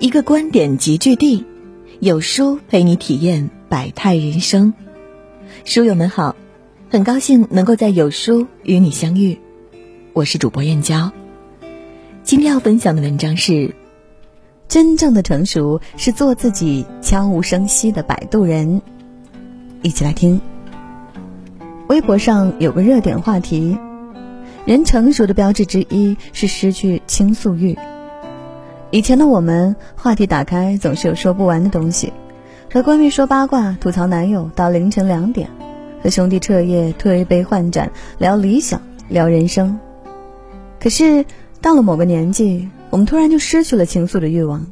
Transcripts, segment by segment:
一个观点集聚地，有书陪你体验百态人生。书友们好，很高兴能够在有书与你相遇，我是主播燕娇。今天要分享的文章是：真正的成熟是做自己悄无声息的摆渡人。一起来听。微博上有个热点话题：人成熟的标志之一是失去倾诉欲。以前的我们，话题打开总是有说不完的东西，和闺蜜说八卦、吐槽男友到凌晨两点，和兄弟彻夜推杯换盏聊理想、聊人生。可是到了某个年纪，我们突然就失去了倾诉的欲望，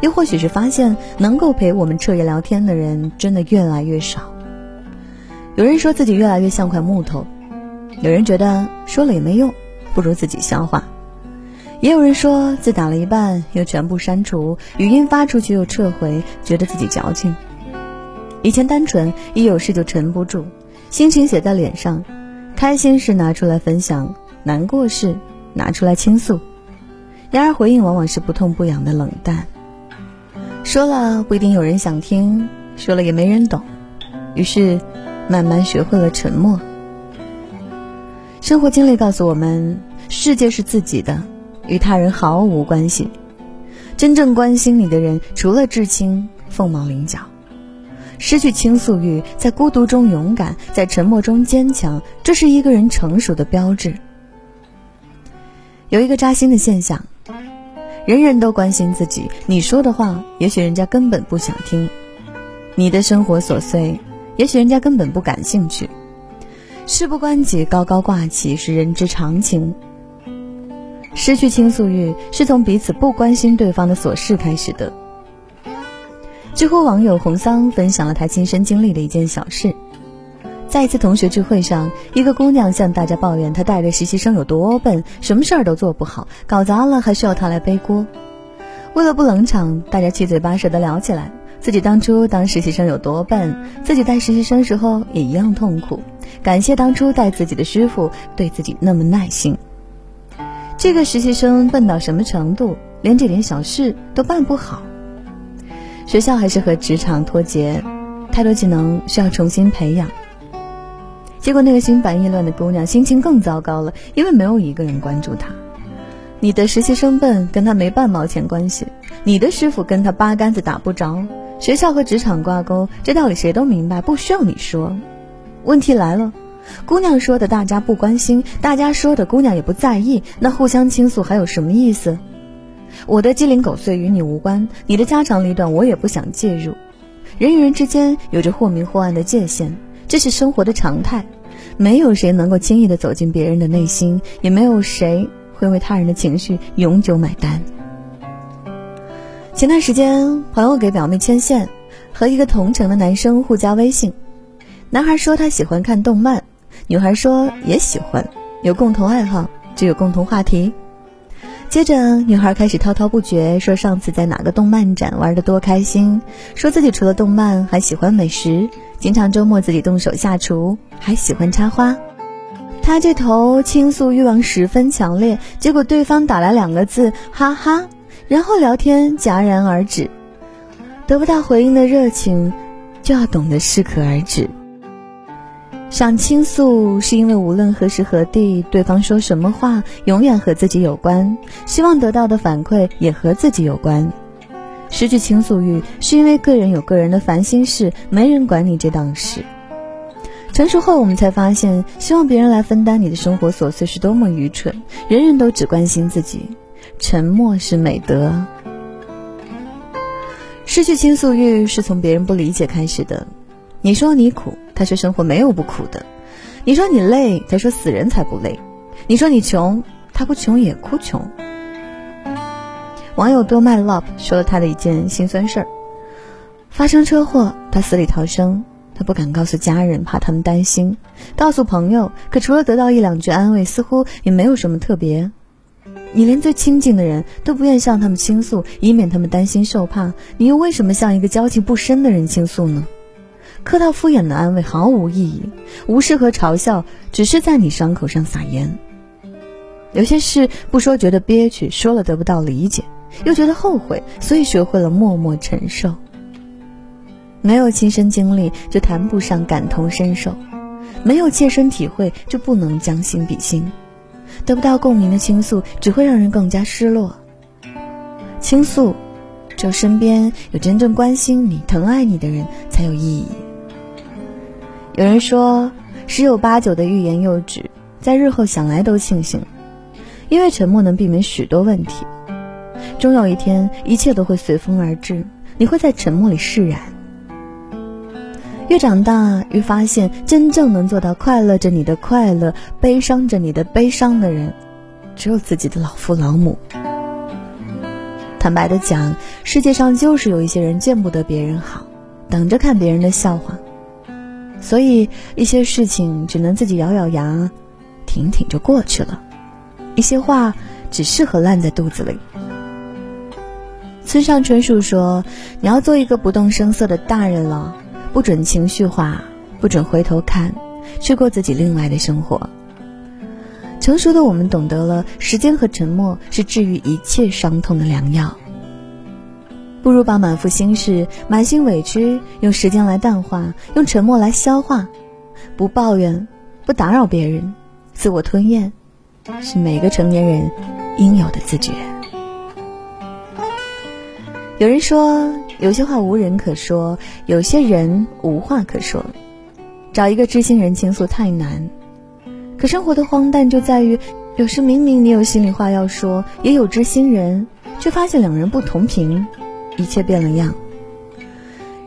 又或许是发现能够陪我们彻夜聊天的人真的越来越少。有人说自己越来越像块木头，有人觉得说了也没用，不如自己消化。也有人说，字打了一半又全部删除，语音发出去又撤回，觉得自己矫情。以前单纯，一有事就沉不住，心情写在脸上，开心事拿出来分享，难过事拿出来倾诉。然而回应往往是不痛不痒的冷淡，说了不一定有人想听，说了也没人懂，于是慢慢学会了沉默。生活经历告诉我们，世界是自己的。与他人毫无关系，真正关心你的人，除了至亲，凤毛麟角。失去倾诉欲，在孤独中勇敢，在沉默中坚强，这是一个人成熟的标志。有一个扎心的现象，人人都关心自己，你说的话，也许人家根本不想听；你的生活琐碎，也许人家根本不感兴趣。事不关己，高高挂起，是人之常情。失去倾诉欲，是从彼此不关心对方的琐事开始的。知乎网友红桑分享了他亲身经历的一件小事：在一次同学聚会上，一个姑娘向大家抱怨她带的实习生有多笨，什么事儿都做不好，搞砸了还需要她来背锅。为了不冷场，大家七嘴八舌地聊起来，自己当初当实习生有多笨，自己带实习生时候也一样痛苦，感谢当初带自己的师傅对自己那么耐心。这个实习生笨到什么程度，连这点小事都办不好。学校还是和职场脱节，太多技能需要重新培养。结果那个心烦意乱的姑娘心情更糟糕了，因为没有一个人关注她。你的实习生笨，跟他没半毛钱关系；你的师傅跟他八竿子打不着。学校和职场挂钩，这道理谁都明白，不需要你说。问题来了。姑娘说的，大家不关心；大家说的，姑娘也不在意。那互相倾诉还有什么意思？我的鸡零狗碎与你无关，你的家长里短我也不想介入。人与人之间有着或明或暗的界限，这是生活的常态。没有谁能够轻易的走进别人的内心，也没有谁会为他人的情绪永久买单。前段时间，朋友给表妹牵线，和一个同城的男生互加微信。男孩说他喜欢看动漫。女孩说也喜欢，有共同爱好，就有共同话题。接着，女孩开始滔滔不绝，说上次在哪个动漫展玩的多开心，说自己除了动漫还喜欢美食，经常周末自己动手下厨，还喜欢插花。他这头倾诉欲望十分强烈，结果对方打来两个字“哈哈”，然后聊天戛然而止。得不到回应的热情，就要懂得适可而止。想倾诉，是因为无论何时何地，对方说什么话，永远和自己有关；希望得到的反馈也和自己有关。失去倾诉欲，是因为个人有个人的烦心事，没人管你这档事。成熟后，我们才发现，希望别人来分担你的生活琐碎是多么愚蠢。人人都只关心自己，沉默是美德。失去倾诉欲，是从别人不理解开始的。你说你苦。他说：“生活没有不苦的。”你说你累，他说：“死人才不累。”你说你穷，他不穷也哭穷。网友多麦 love 说了他的一件心酸事儿：发生车祸，他死里逃生，他不敢告诉家人，怕他们担心；告诉朋友，可除了得到一两句安慰，似乎也没有什么特别。你连最亲近的人都不愿向他们倾诉，以免他们担心受怕，你又为什么向一个交情不深的人倾诉呢？客套敷衍的安慰毫无意义，无视和嘲笑只是在你伤口上撒盐。有些事不说觉得憋屈，说了得不到理解；又觉得后悔，所以学会了默默承受。没有亲身经历，就谈不上感同身受；没有切身体会，就不能将心比心。得不到共鸣的倾诉，只会让人更加失落。倾诉，只有身边有真正关心你、疼爱你的人才有意义。有人说，十有八九的欲言又止，在日后想来都庆幸，因为沉默能避免许多问题。终有一天，一切都会随风而至，你会在沉默里释然。越长大，越发现真正能做到快乐着你的快乐，悲伤着你的悲伤的人，只有自己的老父老母。坦白的讲，世界上就是有一些人见不得别人好，等着看别人的笑话。所以，一些事情只能自己咬咬牙，挺挺就过去了；一些话只适合烂在肚子里。村上春树说：“你要做一个不动声色的大人了，不准情绪化，不准回头看，去过自己另外的生活。”成熟的我们懂得了，时间和沉默是治愈一切伤痛的良药。不如把满腹心事、满心委屈用时间来淡化，用沉默来消化。不抱怨，不打扰别人，自我吞咽，是每个成年人应有的自觉。有人说，有些话无人可说，有些人无话可说。找一个知心人倾诉太难，可生活的荒诞就在于，有时明明你有心里话要说，也有知心人，却发现两人不同频，一切变了样。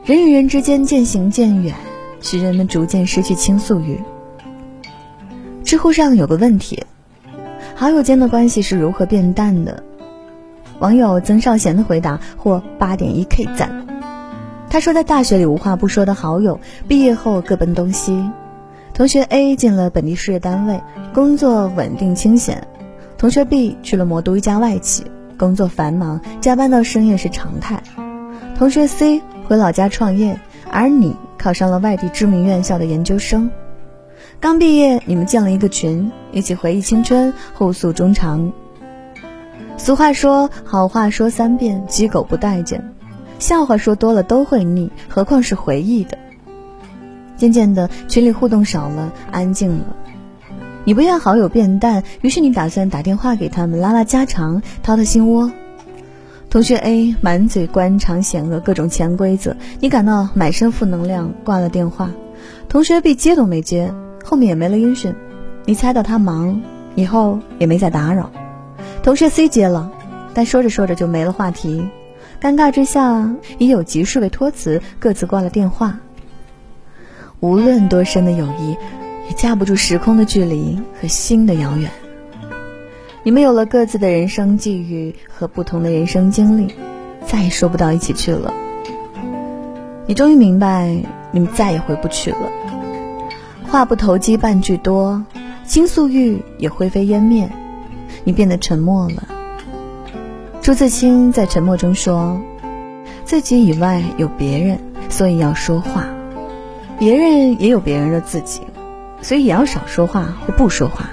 人与人之间渐行渐远，使人们逐渐失去倾诉欲。知乎上有个问题：好友间的关系是如何变淡的？网友曾少贤的回答获八点一 K 赞。他说，在大学里无话不说的好友，毕业后各奔东西。同学 A 进了本地事业单位，工作稳定清闲；同学 B 去了魔都一家外企，工作繁忙，加班到深夜是常态；同学 C 回老家创业，而你考上了外地知名院校的研究生。刚毕业，你们建了一个群，一起回忆青春，互诉衷肠。俗话说：“好话说三遍，鸡狗不待见；笑话说多了都会腻，何况是回忆的。”渐渐的，群里互动少了，安静了。你不愿好友变淡，于是你打算打电话给他们，拉拉家常，掏掏心窝。同学 A 满嘴官场险恶，各种潜规则，你感到满身负能量，挂了电话。同学 B 接都没接，后面也没了音讯，你猜到他忙，以后也没再打扰。同学 C 接了，但说着说着就没了话题，尴尬之下以有急事为托辞，各自挂了电话。无论多深的友谊，架不住时空的距离和心的遥远。你们有了各自的人生际遇和不同的人生经历，再也说不到一起去了。你终于明白，你们再也回不去了。话不投机半句多，倾诉欲也灰飞烟灭。你变得沉默了。朱自清在沉默中说：“自己以外有别人，所以要说话；别人也有别人的自己，所以也要少说话或不说话。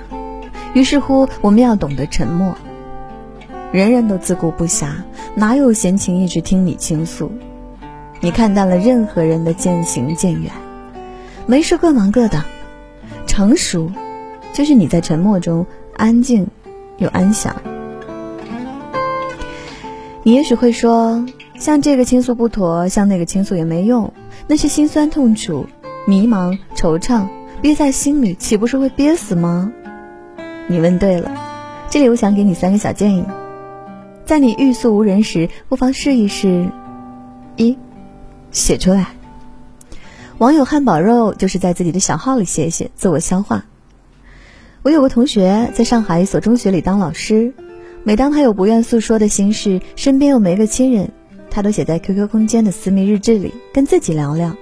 于是乎，我们要懂得沉默。人人都自顾不暇，哪有闲情逸致听你倾诉？你看淡了任何人的渐行渐远，没事各忙各的。成熟，就是你在沉默中安静。”又安详。你也许会说，像这个倾诉不妥，像那个倾诉也没用，那些心酸痛楚、迷茫、惆怅，憋在心里，岂不是会憋死吗？你问对了，这里我想给你三个小建议，在你欲诉无人时，不妨试一试：一，写出来。网友汉堡肉就是在自己的小号里写写，自我消化。我有个同学在上海一所中学里当老师，每当他有不愿诉说的心事，身边又没个亲人，他都写在 QQ 空间的私密日志里，跟自己聊聊，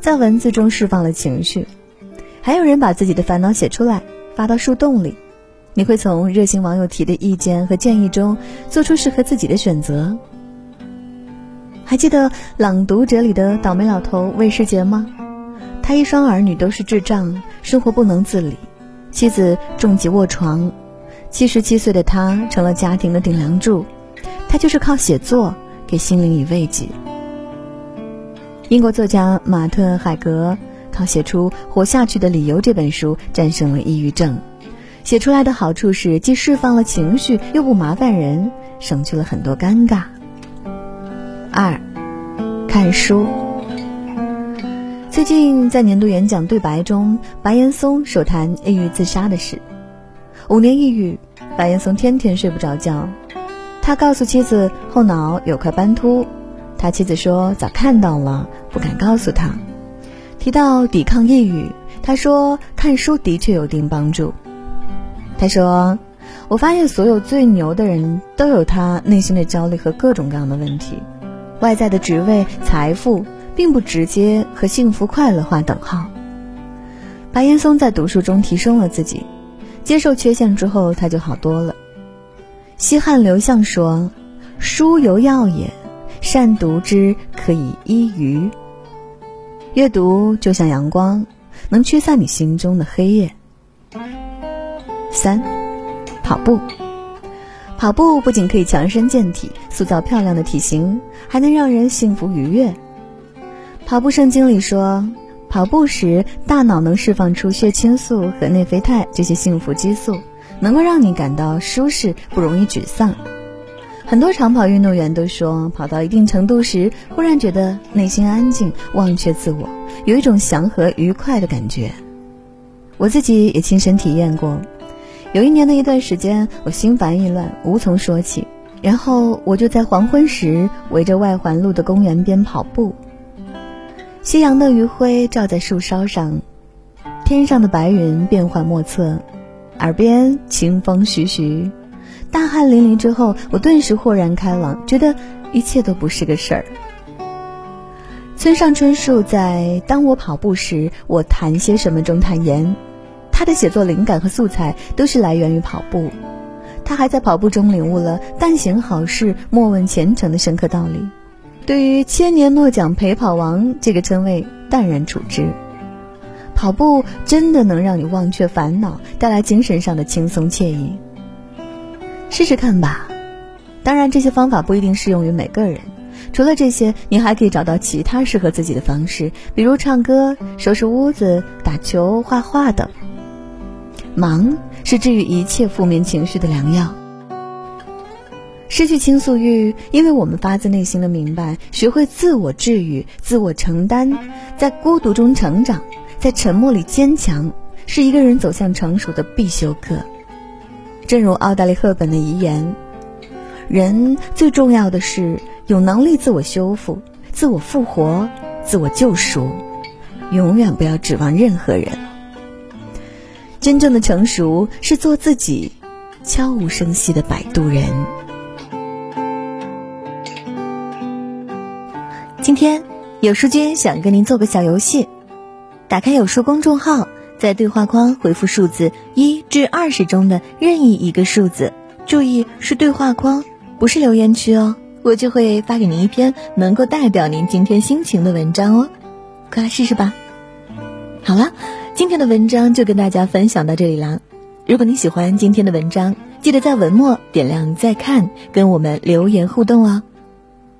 在文字中释放了情绪。还有人把自己的烦恼写出来，发到树洞里。你会从热心网友提的意见和建议中，做出适合自己的选择。还记得《朗读者》里的倒霉老头魏世杰吗？他一双儿女都是智障，生活不能自理。妻子重疾卧床，七十七岁的他成了家庭的顶梁柱，他就是靠写作给心灵以慰藉。英国作家马特·海格靠写出《活下去的理由》这本书战胜了抑郁症。写出来的好处是，既释放了情绪，又不麻烦人，省去了很多尴尬。二，看书。最近在年度演讲对白中，白岩松首谈抑郁自杀的事。五年抑郁，白岩松天天睡不着觉。他告诉妻子后脑有块斑秃，他妻子说早看到了，不敢告诉他。提到抵抗抑郁，他说看书的确有一定帮助。他说：“我发现所有最牛的人都有他内心的焦虑和各种各样的问题。外在的职位、财富并不直接和幸福快乐划等号。”白岩松在读书中提升了自己，接受缺陷之后，他就好多了。西汉刘向说：“书犹药也，善读之可以医愚。”阅读就像阳光，能驱散你心中的黑夜。三，跑步。跑步不仅可以强身健体、塑造漂亮的体型，还能让人幸福愉悦。跑步圣经里说，跑步时大脑能释放出血清素和内啡肽这些幸福激素，能够让你感到舒适，不容易沮丧。很多长跑运动员都说，跑到一定程度时，忽然觉得内心安静，忘却自我，有一种祥和愉快的感觉。我自己也亲身体验过。有一年的一段时间，我心烦意乱，无从说起。然后我就在黄昏时围着外环路的公园边跑步。夕阳的余晖照在树梢上，天上的白云变幻莫测，耳边清风徐徐，大汗淋漓之后，我顿时豁然开朗，觉得一切都不是个事儿。村上春树在《当我跑步时，我谈些什么》中坦言。他的写作灵感和素材都是来源于跑步，他还在跑步中领悟了“但行好事，莫问前程”的深刻道理。对于“千年诺奖陪跑王”这个称谓淡然处之。跑步真的能让你忘却烦恼，带来精神上的轻松惬意。试试看吧。当然，这些方法不一定适用于每个人。除了这些，你还可以找到其他适合自己的方式，比如唱歌、收拾屋子、打球、画画等。忙是治愈一切负面情绪的良药。失去倾诉欲，因为我们发自内心的明白，学会自我治愈、自我承担，在孤独中成长，在沉默里坚强，是一个人走向成熟的必修课。正如奥黛丽·赫本的遗言：“人最重要的是有能力自我修复、自我复活、自我救赎，永远不要指望任何人。”真正的成熟是做自己，悄无声息的摆渡人。今天有书君想跟您做个小游戏，打开有书公众号，在对话框回复数字一至二十中的任意一个数字，注意是对话框，不是留言区哦，我就会发给您一篇能够代表您今天心情的文章哦，快来试试吧。好了。今天的文章就跟大家分享到这里啦。如果你喜欢今天的文章，记得在文末点亮再看，跟我们留言互动哦。